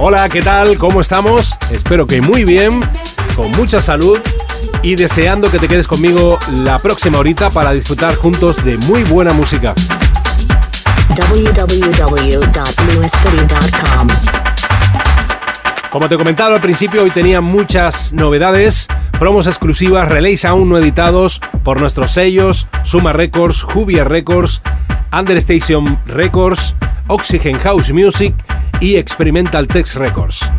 Hola, ¿qué tal? ¿Cómo estamos? Espero que muy bien, con mucha salud y deseando que te quedes conmigo la próxima horita para disfrutar juntos de muy buena música. Como te comentaba al principio, hoy tenía muchas novedades, promos exclusivas, relays aún no editados por nuestros sellos Suma Records, Jubia Records, Understation Records, Oxygen House Music y Experimental Text Records.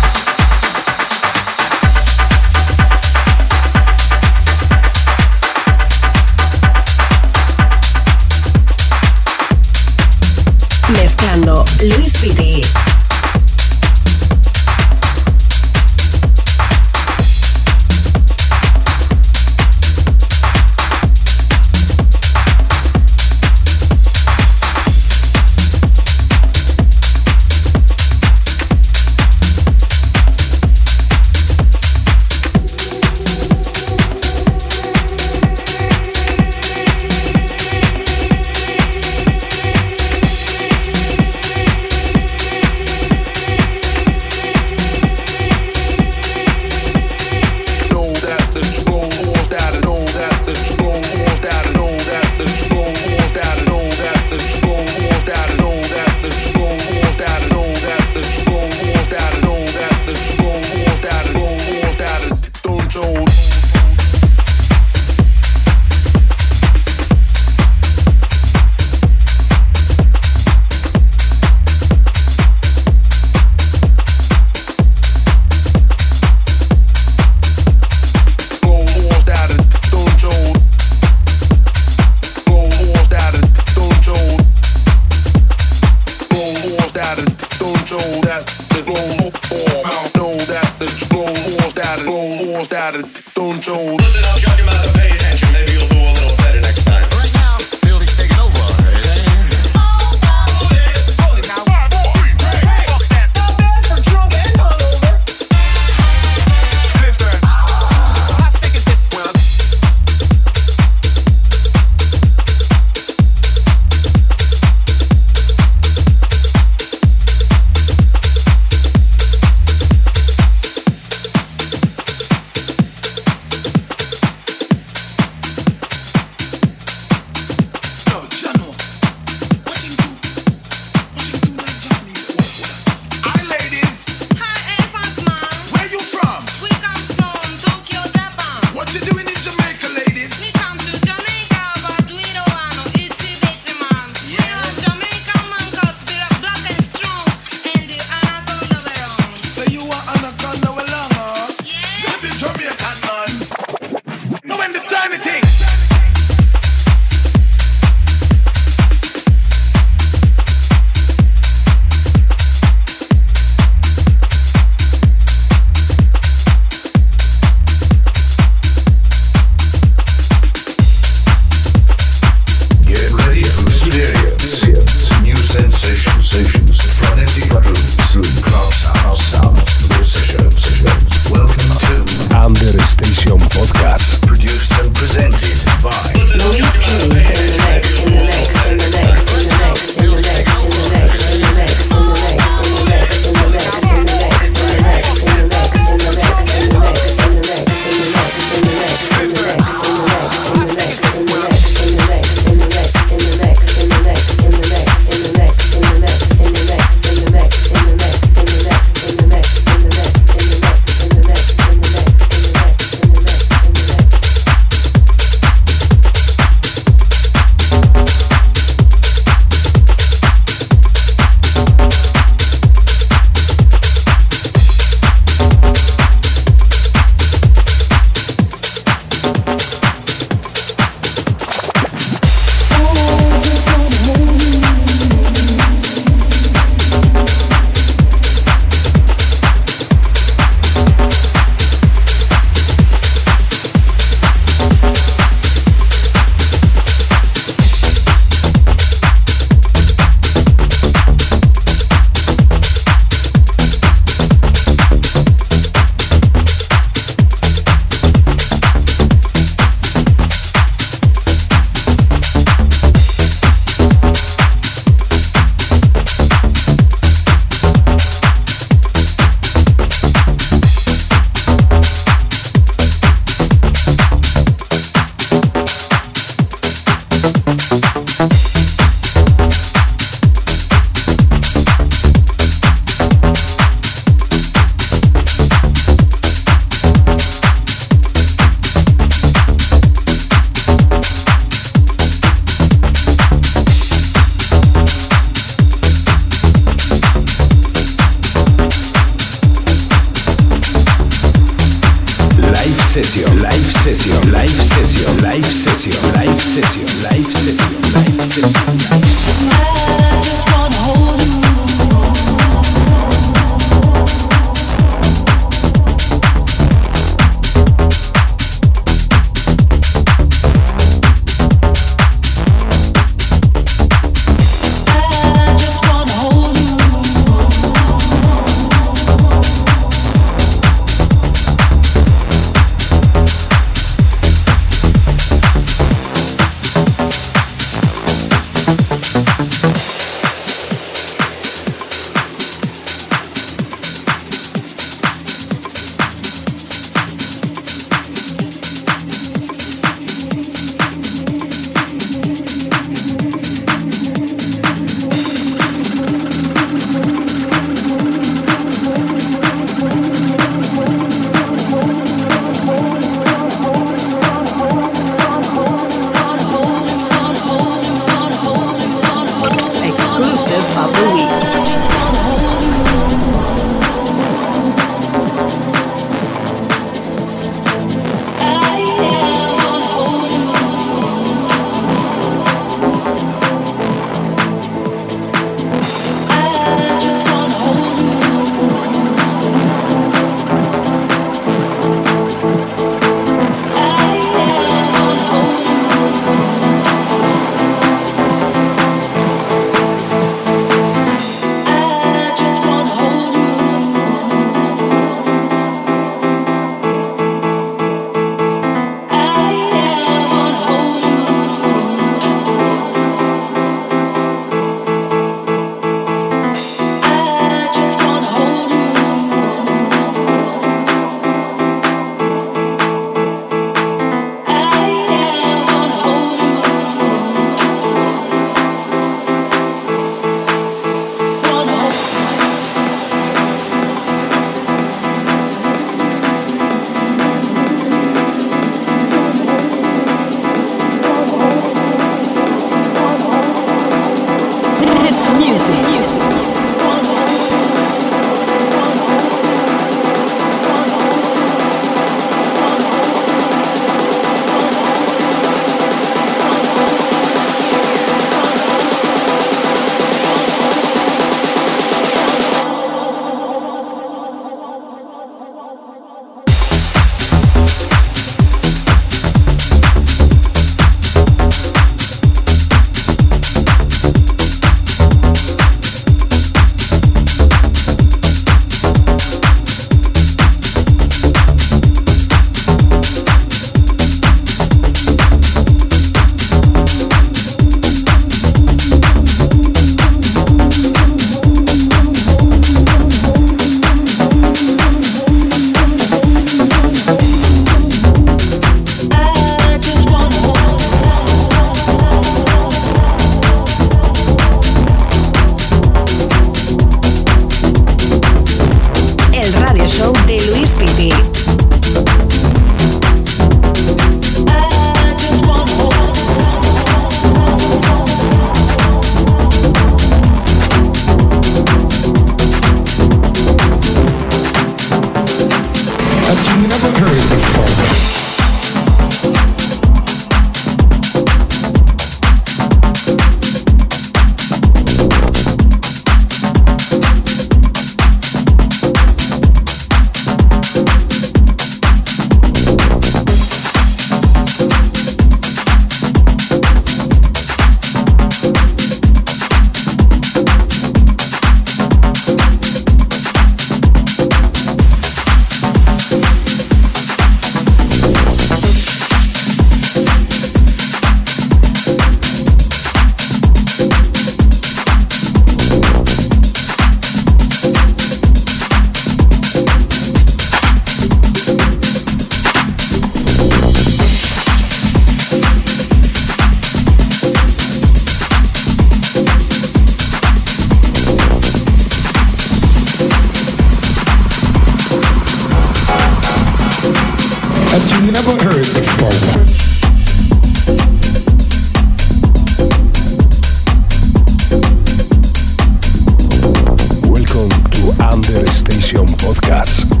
Podcast.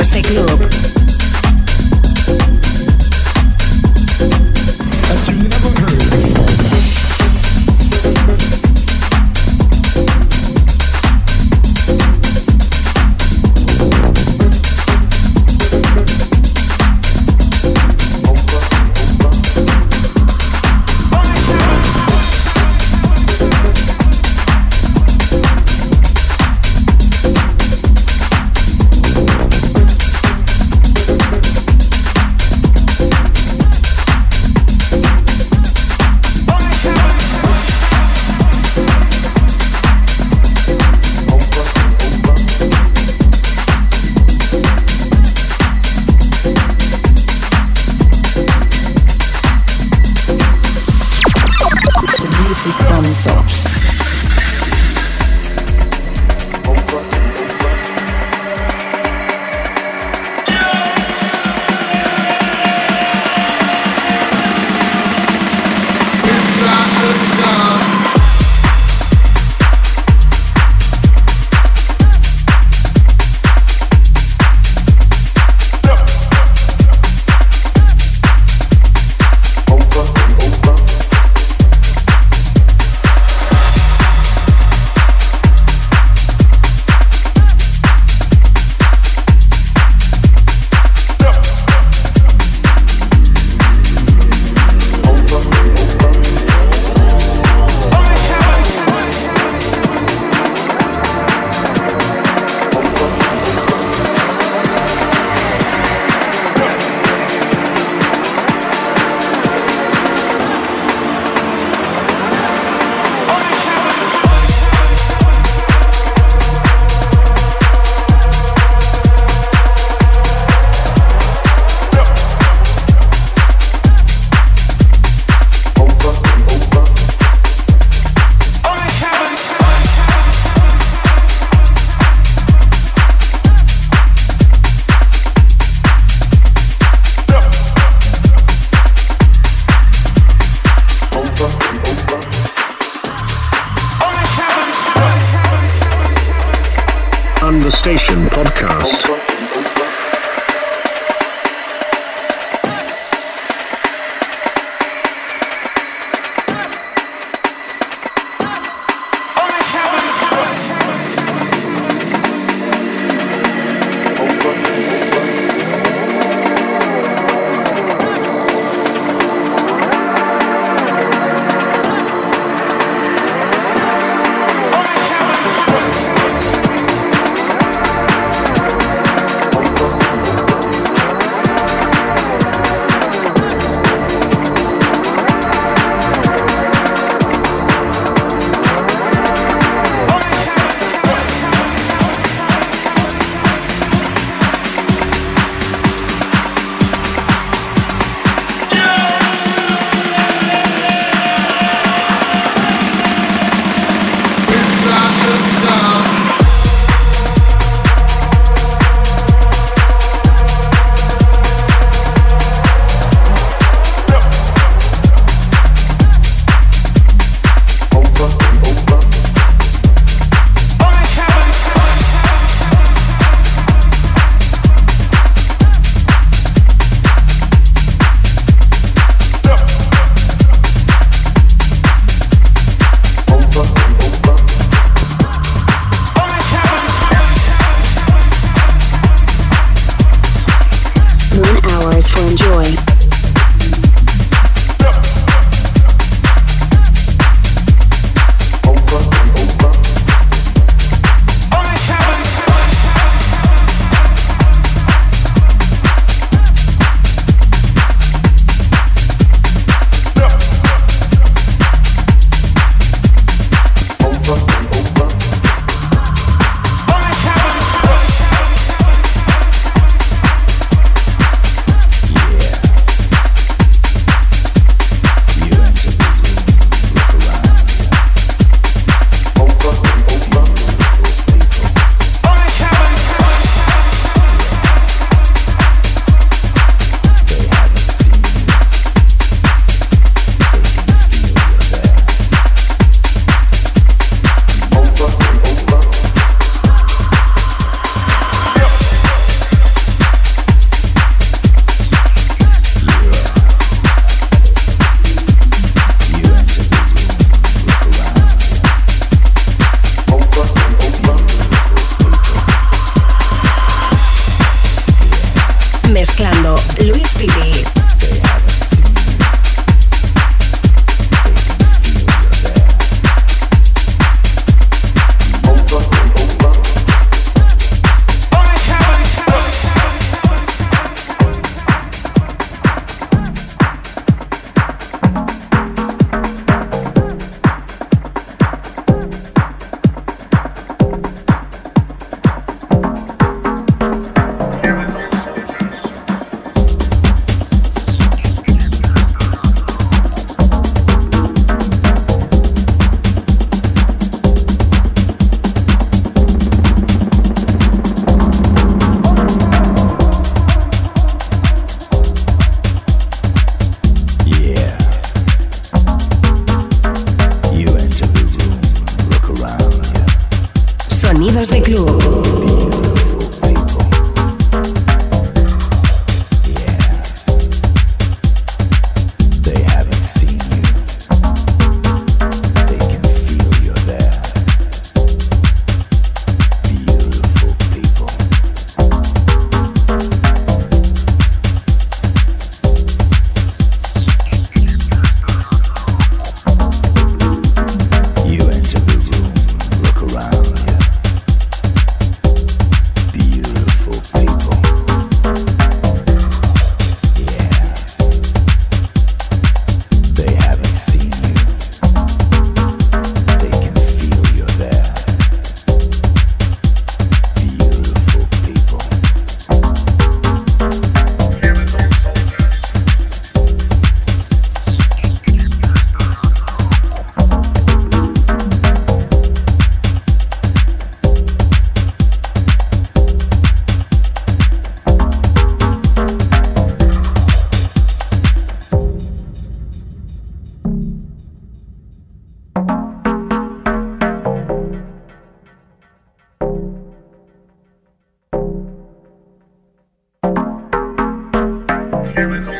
este club.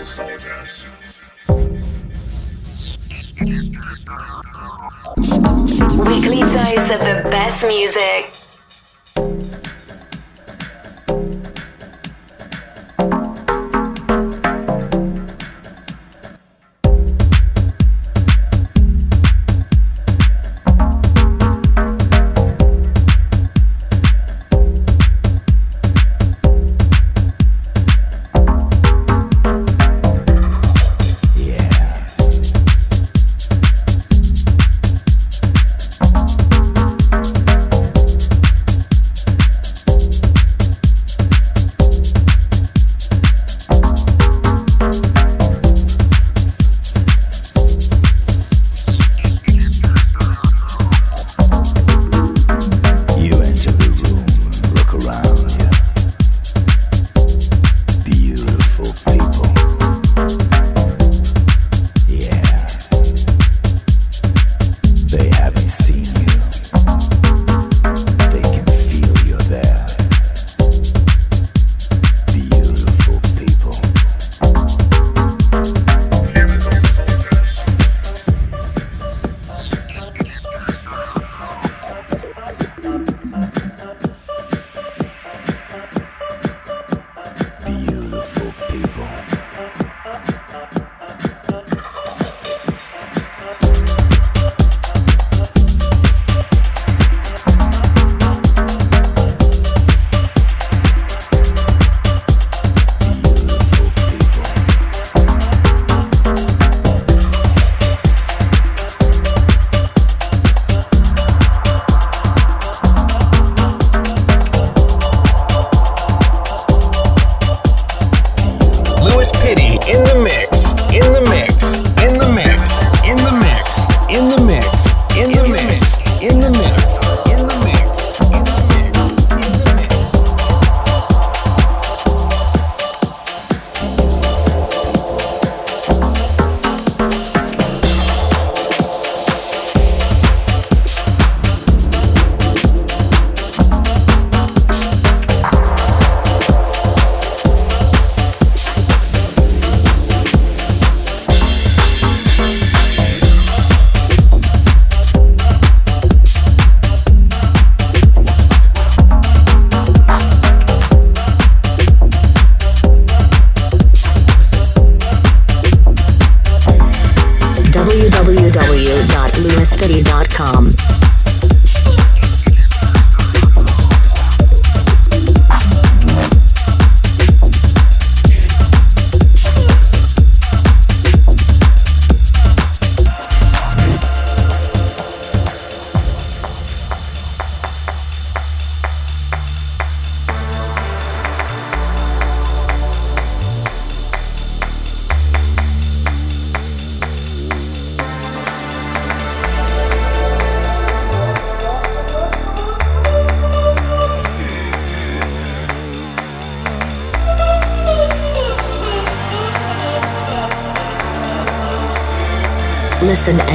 Weekly dose of the best music.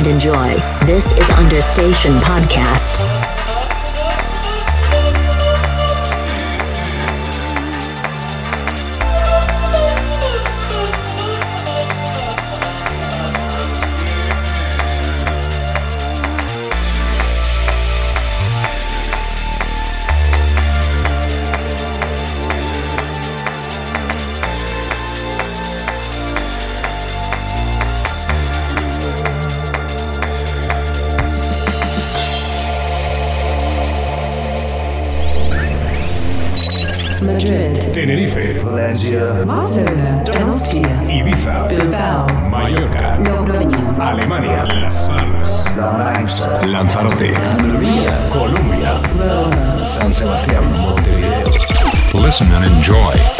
Enjoy. This is Understation Podcast. Barcelona, Donostia, Ibiza, Bilbao, Mallorca, Logroño, Alemania, Las Palmas, Lanzarote, Colombia, San Sebastián, Montevideo. Listen and enjoy.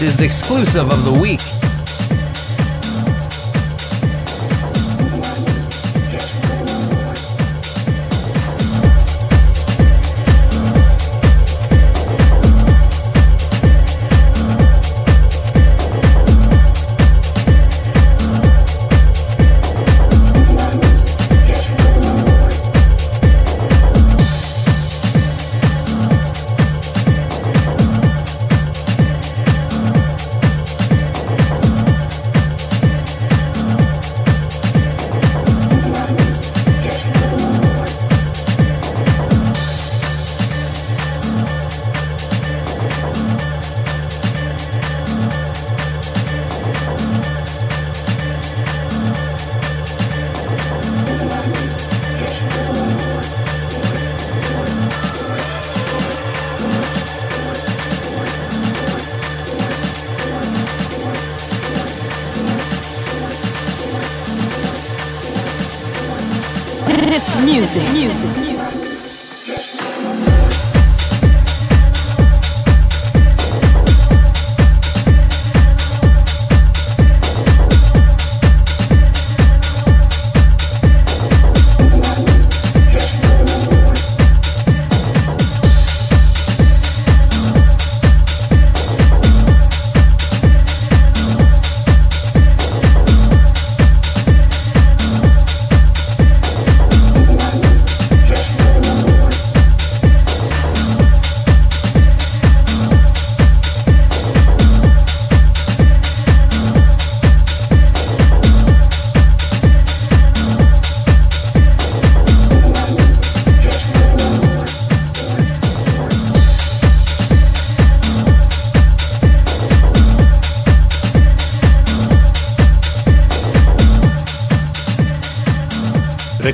Is the exclusive of the week.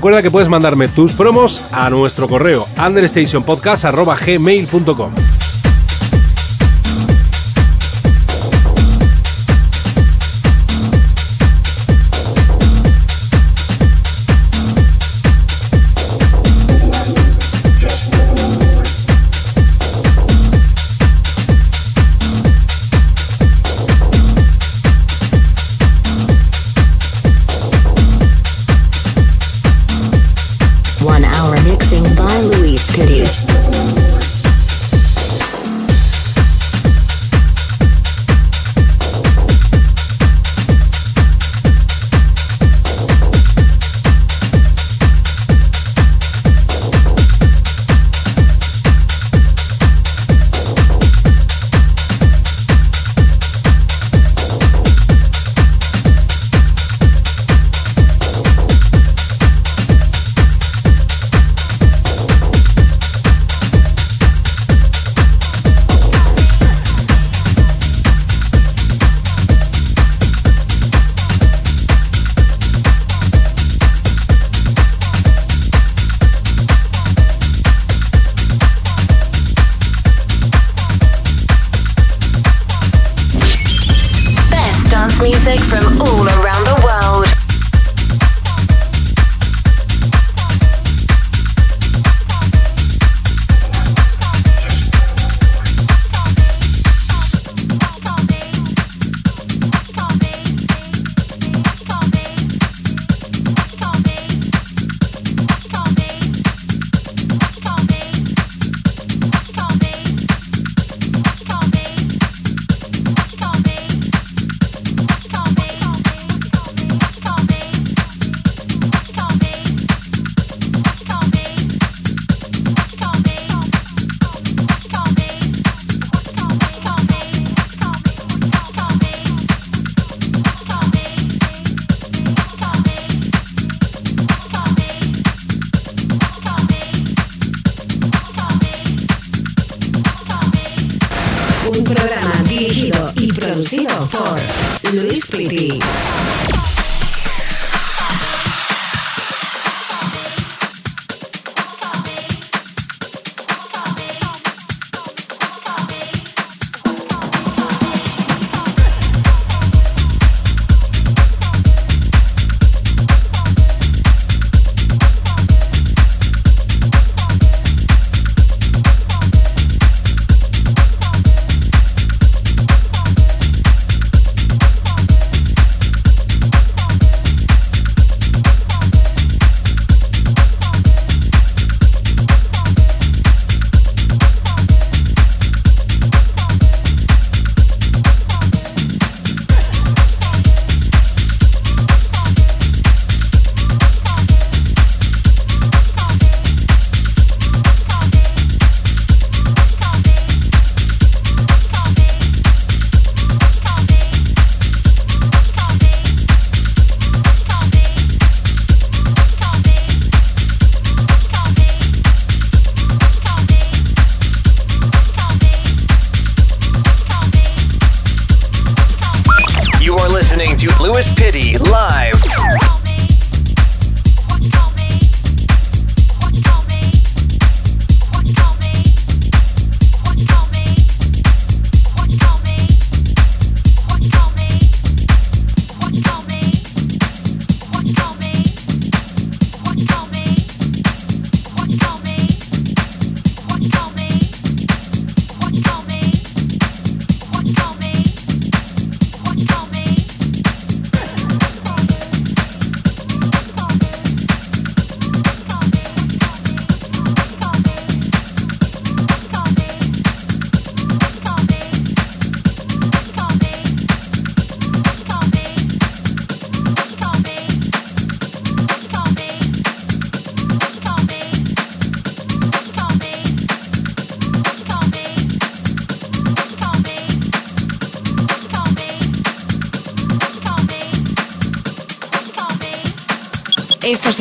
Recuerda que puedes mandarme tus promos a nuestro correo understationpodcast.gmail.com por Luis Piti.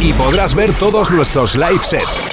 Y podrás ver todos nuestros live sets.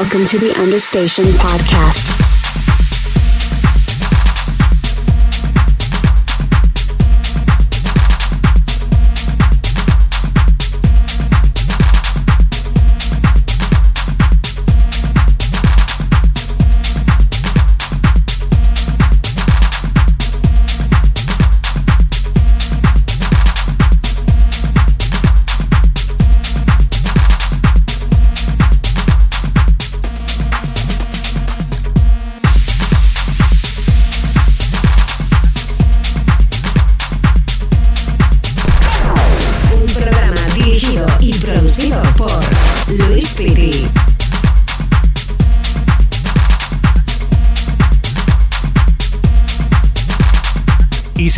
Welcome to the Understation Podcast.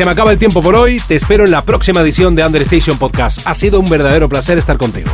Se me acaba el tiempo por hoy. Te espero en la próxima edición de Understation Podcast. Ha sido un verdadero placer estar contigo.